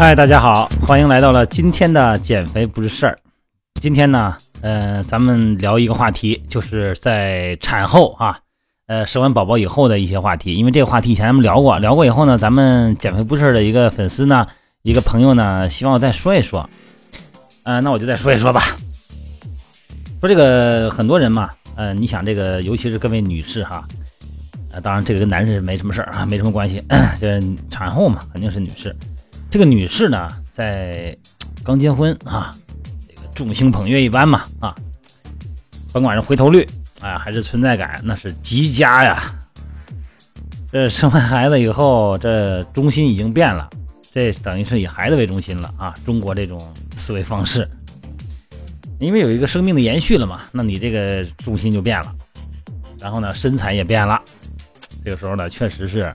嗨，大家好，欢迎来到了今天的减肥不是事儿。今天呢，呃，咱们聊一个话题，就是在产后啊，呃，生完宝宝以后的一些话题。因为这个话题以前咱们聊过，聊过以后呢，咱们减肥不是事的一个粉丝呢，一个朋友呢，希望我再说一说。呃，那我就再说一说吧。说这个很多人嘛，呃，你想这个，尤其是各位女士哈，呃，当然这个跟男士没什么事儿啊，没什么关系。这 产后嘛，肯定是女士。这个女士呢，在刚结婚啊，这个众星捧月一般嘛啊，甭管是回头率啊，还是存在感，那是极佳呀。这生完孩子以后，这中心已经变了，这等于是以孩子为中心了啊。中国这种思维方式，因为有一个生命的延续了嘛，那你这个重心就变了，然后呢，身材也变了。这个时候呢，确实是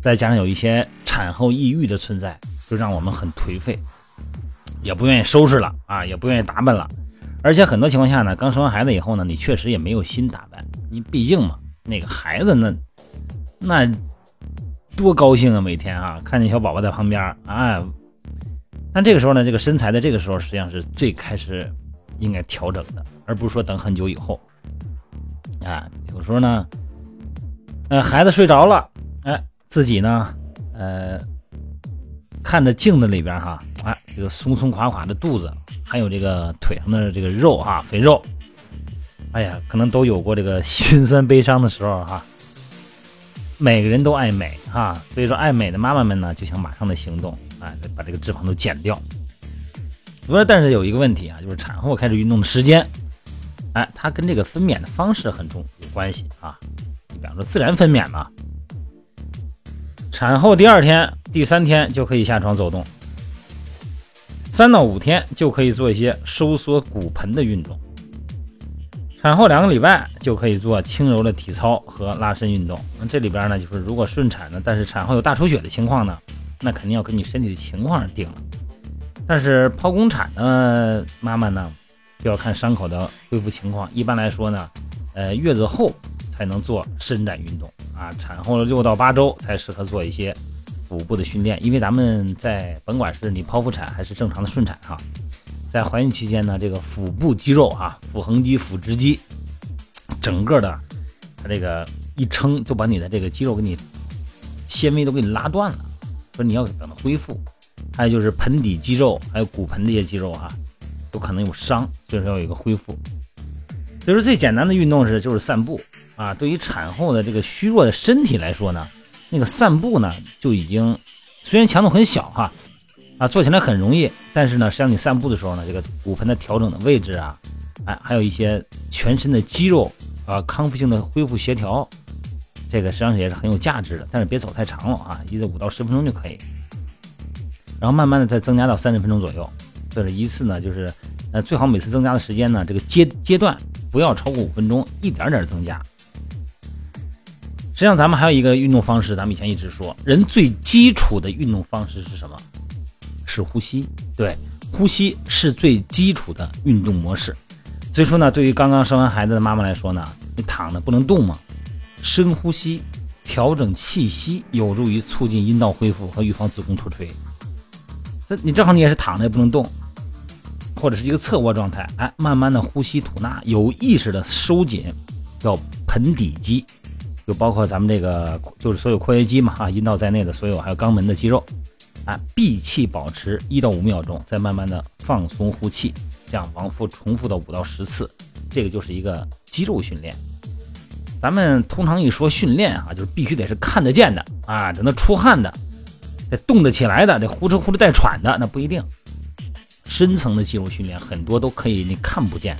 再加上有一些产后抑郁的存在。就让我们很颓废，也不愿意收拾了啊，也不愿意打扮了，而且很多情况下呢，刚生完孩子以后呢，你确实也没有心打扮，你毕竟嘛，那个孩子那那多高兴啊，每天啊，看见小宝宝在旁边啊，但这个时候呢，这个身材在这个时候实际上是最开始应该调整的，而不是说等很久以后啊，有时候呢，呃，孩子睡着了，哎，自己呢，呃。看着镜子里边哈，哎，这个松松垮垮的肚子，还有这个腿上的这个肉哈，肥肉，哎呀，可能都有过这个 心酸悲伤的时候哈。每个人都爱美哈，所以说爱美的妈妈们呢，就想马上的行动，哎，把这个脂肪都减掉。不过，但是有一个问题啊，就是产后开始运动的时间，哎，它跟这个分娩的方式很重有关系啊。你比方说自然分娩嘛。产后第二天、第三天就可以下床走动，三到五天就可以做一些收缩骨盆的运动。产后两个礼拜就可以做轻柔的体操和拉伸运动。那这里边呢，就是如果顺产呢，但是产后有大出血的情况呢，那肯定要根据身体的情况而定了。但是剖宫产的妈妈呢，就要看伤口的恢复情况。一般来说呢，呃，月子后才能做伸展运动。啊，产后六到八周才适合做一些腹部的训练，因为咱们在甭管是你剖腹产还是正常的顺产哈，在怀孕期间呢，这个腹部肌肉啊，腹横肌、腹直肌，整个的它这个一撑就把你的这个肌肉给你纤维都给你拉断了，说你要等它恢复。还有就是盆底肌肉，还有骨盆这些肌肉哈，都可能有伤，所以说要有一个恢复。所以说最简单的运动是就是散步。啊，对于产后的这个虚弱的身体来说呢，那个散步呢就已经虽然强度很小哈，啊做起来很容易，但是呢，实际上你散步的时候呢，这个骨盆的调整的位置啊，哎，还有一些全身的肌肉啊康复性的恢复协调，这个实际上也是很有价值的。但是别走太长了啊，一个五到十分钟就可以，然后慢慢的再增加到三十分钟左右，这是一次呢，就是呃最好每次增加的时间呢，这个阶阶段不要超过五分钟，一点点增加。实际上，咱们还有一个运动方式，咱们以前一直说，人最基础的运动方式是什么？是呼吸。对，呼吸是最基础的运动模式。所以说呢，对于刚刚生完孩子的妈妈来说呢，你躺着不能动嘛，深呼吸，调整气息，有助于促进阴道恢复和预防子宫脱垂。这你正好你也是躺着也不能动，或者是一个侧卧状态，哎，慢慢的呼吸吐纳，有意识的收紧，叫盆底肌。就包括咱们这个，就是所有括约肌嘛，啊，阴道在内的所有，还有肛门的肌肉，啊，闭气保持一到五秒钟，再慢慢的放松呼气，这样往复重复到五到十次，这个就是一个肌肉训练。咱们通常一说训练啊，就是必须得是看得见的啊，得能出汗的，得动得起来的，得呼哧呼哧带喘的，那不一定。深层的肌肉训练很多都可以你看不见。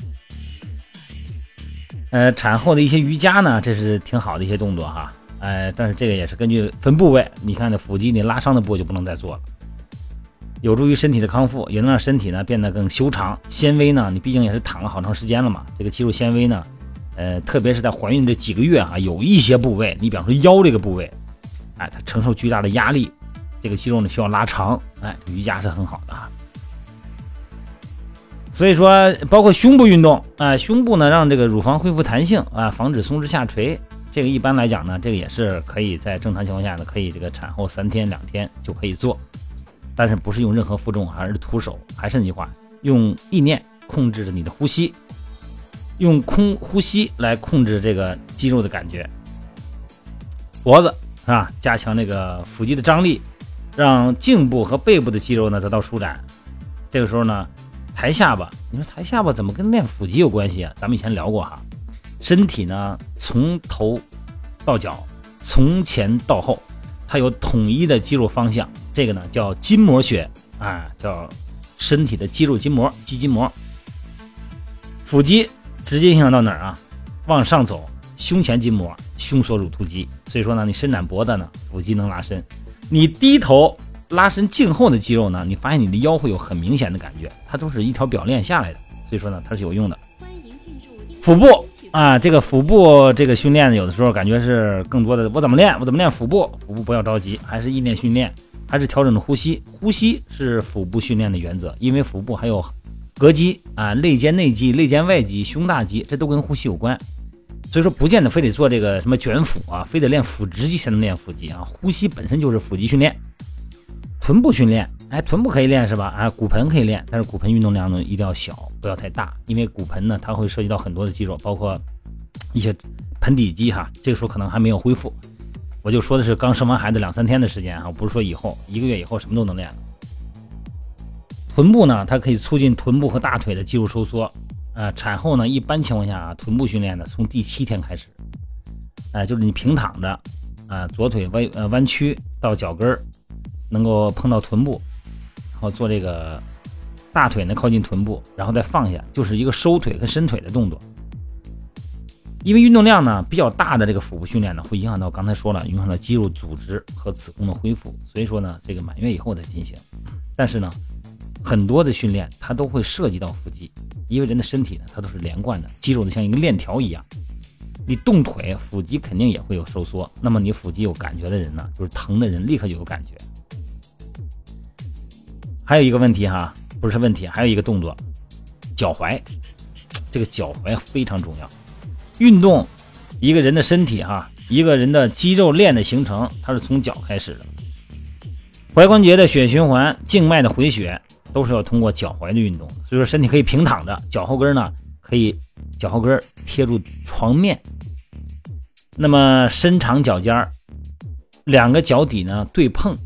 呃，产后的一些瑜伽呢，这是挺好的一些动作哈。呃，但是这个也是根据分部位，你看那腹肌你拉伤的部位就不能再做了。有助于身体的康复，也能让身体呢变得更修长。纤维呢，你毕竟也是躺了好长时间了嘛，这个肌肉纤维呢，呃，特别是在怀孕这几个月啊，有一些部位，你比方说腰这个部位，哎，它承受巨大的压力，这个肌肉呢需要拉长，哎，瑜伽是很好的啊。所以说，包括胸部运动啊，胸部呢让这个乳房恢复弹性啊，防止松弛下垂。这个一般来讲呢，这个也是可以在正常情况下呢，可以这个产后三天两天就可以做。但是不是用任何负重，而是徒手。还是那句话，用意念控制着你的呼吸，用空呼吸来控制这个肌肉的感觉。脖子是吧？加强那个腹肌的张力，让颈部和背部的肌肉呢得到舒展。这个时候呢，抬下巴，你说抬下巴怎么跟练腹肌有关系啊？咱们以前聊过哈，身体呢从头到脚，从前到后，它有统一的肌肉方向。这个呢叫筋膜学啊，叫身体的肌肉筋膜、肌筋膜。腹肌直接影响到哪儿啊？往上走，胸前筋膜、胸锁乳突肌。所以说呢，你伸展脖子呢，腹肌能拉伸；你低头拉伸颈后的肌肉呢，你发现你的腰会有很明显的感觉，它都是一条表链下来的。所以说呢，它是有用的。腹部啊，这个腹部这个训练呢，有的时候感觉是更多的，我怎么练？我怎么练腹部？腹部不要着急，还是意念训练。还是调整的呼吸，呼吸是腹部训练的原则，因为腹部还有膈肌啊、肋间内肌、肋间外肌、胸大肌，这都跟呼吸有关。所以说，不见得非得做这个什么卷腹啊，非得练腹直肌才能练腹肌啊。呼吸本身就是腹肌训练。臀部训练，哎，臀部可以练是吧？啊，骨盆可以练，但是骨盆运动量呢一定要小，不要太大，因为骨盆呢它会涉及到很多的肌肉，包括一些盆底肌哈，这个时候可能还没有恢复。我就说的是刚生完孩子两三天的时间哈，不是说以后一个月以后什么都能练。臀部呢，它可以促进臀部和大腿的肌肉收缩。呃，产后呢，一般情况下啊，臀部训练呢，从第七天开始，哎，就是你平躺着，啊，左腿弯呃弯曲到脚跟儿，能够碰到臀部，然后做这个大腿呢靠近臀部，然后再放下，就是一个收腿和伸腿的动作。因为运动量呢比较大的这个腹部训练呢，会影响到刚才说了，影响到肌肉组织和子宫的恢复，所以说呢，这个满月以后再进行。但是呢，很多的训练它都会涉及到腹肌，因为人的身体呢它都是连贯的，肌肉呢像一个链条一样，你动腿，腹肌肯定也会有收缩。那么你腹肌有感觉的人呢，就是疼的人立刻就有感觉。还有一个问题哈，不是问题，还有一个动作，脚踝，这个脚踝非常重要。运动，一个人的身体哈，一个人的肌肉链的形成，它是从脚开始的。踝关节的血循环、静脉的回血，都是要通过脚踝的运动。所以说，身体可以平躺着，脚后跟呢可以脚后跟贴住床面，那么伸长脚尖儿，两个脚底呢对碰，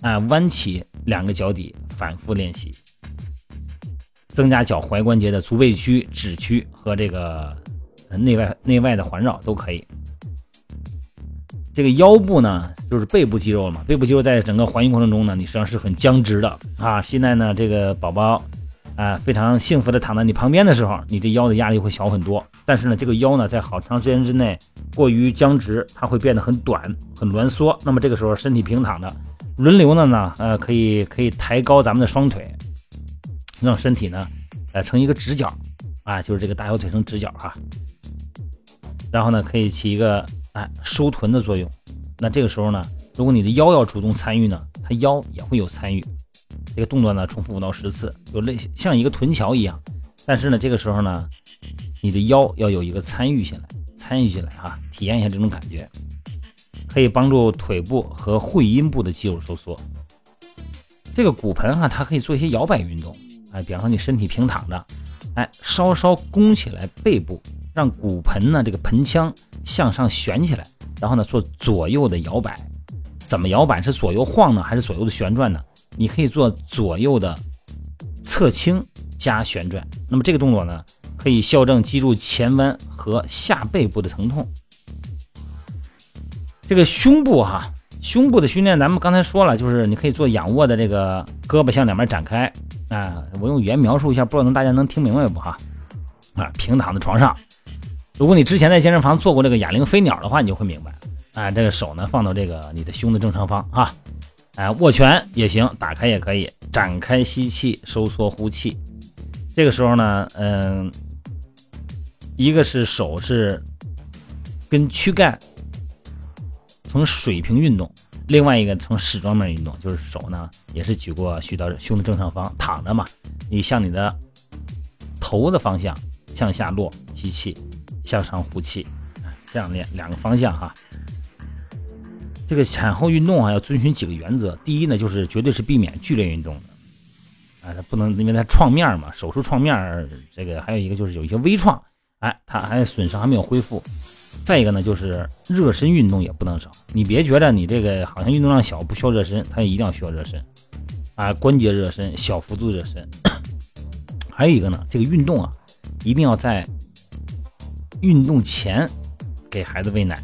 啊，弯起两个脚底，反复练习，增加脚踝关节的足背屈、趾屈和这个。内外内外的环绕都可以。这个腰部呢，就是背部肌肉了嘛。背部肌肉在整个怀孕过程中呢，你实际上是很僵直的啊。现在呢，这个宝宝啊，非常幸福的躺在你旁边的时候，你这腰的压力会小很多。但是呢，这个腰呢，在好长时间之内过于僵直，它会变得很短、很挛缩。那么这个时候，身体平躺的，轮流的呢，呃，可以可以抬高咱们的双腿，让身体呢，呃，成一个直角啊，就是这个大小腿成直角哈。然后呢，可以起一个哎收臀的作用。那这个时候呢，如果你的腰要主动参与呢，它腰也会有参与。这个动作呢，重复五到十次，就类像一个臀桥一样。但是呢，这个时候呢，你的腰要有一个参与进来，参与进来哈，体验一下这种感觉，可以帮助腿部和会阴部的肌肉收缩。这个骨盆哈，它可以做一些摇摆运动，哎，比方说你身体平躺着，哎，稍稍弓起来背部。让骨盆呢，这个盆腔向上旋起来，然后呢做左右的摇摆。怎么摇摆？是左右晃呢，还是左右的旋转呢？你可以做左右的侧倾加旋转。那么这个动作呢，可以校正脊柱前弯和下背部的疼痛。这个胸部哈，胸部的训练咱们刚才说了，就是你可以做仰卧的这个胳膊向两边展开啊。我用语言描述一下，不知道能大家能听明白不哈？啊，平躺在床上。如果你之前在健身房做过这个哑铃飞鸟的话，你就会明白，啊，这个手呢放到这个你的胸的正上方啊，哎，握拳也行，打开也可以，展开吸气，收缩呼气。这个时候呢，嗯，一个是手是跟躯干从水平运动，另外一个从矢状面运动，就是手呢也是举过举到胸的正上方，躺着嘛，你向你的头的方向向下落，吸气。向上呼气，这样练两个方向哈。这个产后运动啊，要遵循几个原则。第一呢，就是绝对是避免剧烈运动的，啊，它不能因为它创面嘛，手术创面，这个还有一个就是有一些微创，哎，它还损伤还没有恢复。再一个呢，就是热身运动也不能少。你别觉得你这个好像运动量小不需要热身，它一定要需要热身，啊，关节热身、小幅度热身。还有一个呢，这个运动啊，一定要在运动前给孩子喂奶。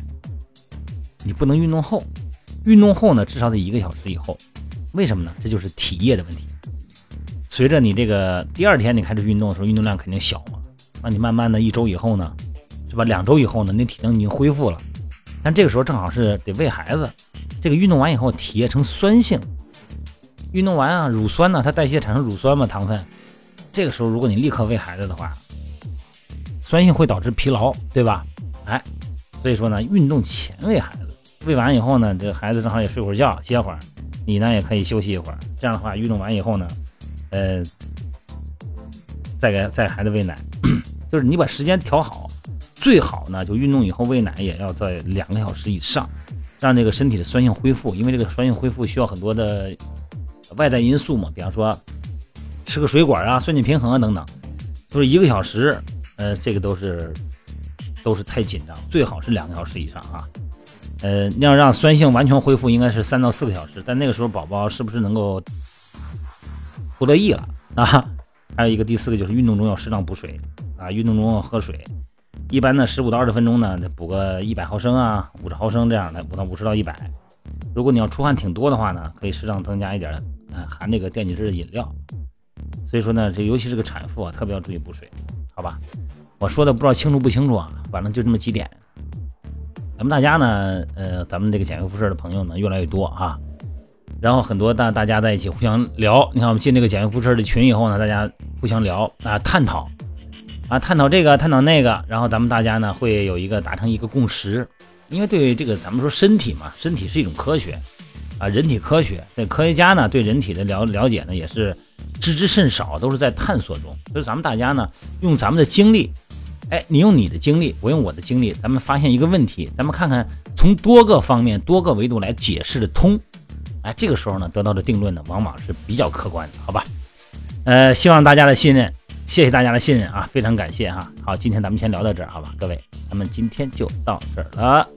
你不能运动后，运动后呢，至少得一个小时以后。为什么呢？这就是体液的问题。随着你这个第二天你开始运动的时候，运动量肯定小嘛。那你慢慢的一周以后呢，对吧？两周以后呢，那体能已经恢复了。但这个时候正好是得喂孩子。这个运动完以后，体液呈酸性。运动完啊，乳酸呢，它代谢产生乳酸嘛，糖分。这个时候如果你立刻喂孩子的话，酸性会导致疲劳，对吧？哎，所以说呢，运动前喂孩子。喂完以后呢，这孩子正好也睡会儿觉，歇会儿，你呢也可以休息一会儿。这样的话，运动完以后呢，呃，再给再给孩子喂奶，就是你把时间调好，最好呢就运动以后喂奶也要在两个小时以上，让这个身体的酸性恢复。因为这个酸性恢复需要很多的外在因素嘛，比方说吃个水果啊、酸碱平衡啊等等，就是一个小时，呃，这个都是都是太紧张，最好是两个小时以上啊。呃，要让酸性完全恢复，应该是三到四个小时。但那个时候宝宝是不是能够不乐意了啊？还有一个第四个就是运动中要适当补水啊，运动中要喝水。一般呢，十五到二十分钟呢，补个一百毫升啊，五十毫升这样的，补到五十到一百。如果你要出汗挺多的话呢，可以适当增加一点呃含这个电解质的饮料。所以说呢，这尤其是个产妇啊，特别要注意补水，好吧？我说的不知道清楚不清楚啊？反正就这么几点。咱们大家呢，呃，咱们这个减肥辐射的朋友呢越来越多啊，然后很多大大家在一起互相聊。你看我们进这个减肥辐射的群以后呢，大家互相聊啊，探讨啊，探讨这个，探讨那个，然后咱们大家呢会有一个达成一个共识。因为对这个咱们说身体嘛，身体是一种科学啊，人体科学。这科学家呢对人体的了了解呢也是知之甚少，都是在探索中。所以咱们大家呢用咱们的经历。哎，你用你的经历，我用我的经历，咱们发现一个问题，咱们看看从多个方面、多个维度来解释的通。哎，这个时候呢，得到的定论呢，往往是比较客观的，好吧？呃，希望大家的信任，谢谢大家的信任啊，非常感谢哈。好，今天咱们先聊到这儿，好吧，各位，咱们今天就到这儿了。